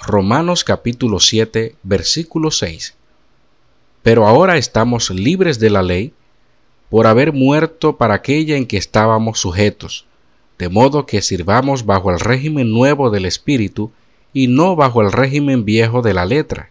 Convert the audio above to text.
Romanos capítulo 7, versículo 6. Pero ahora estamos libres de la ley por haber muerto para aquella en que estábamos sujetos, de modo que sirvamos bajo el régimen nuevo del Espíritu y no bajo el régimen viejo de la letra.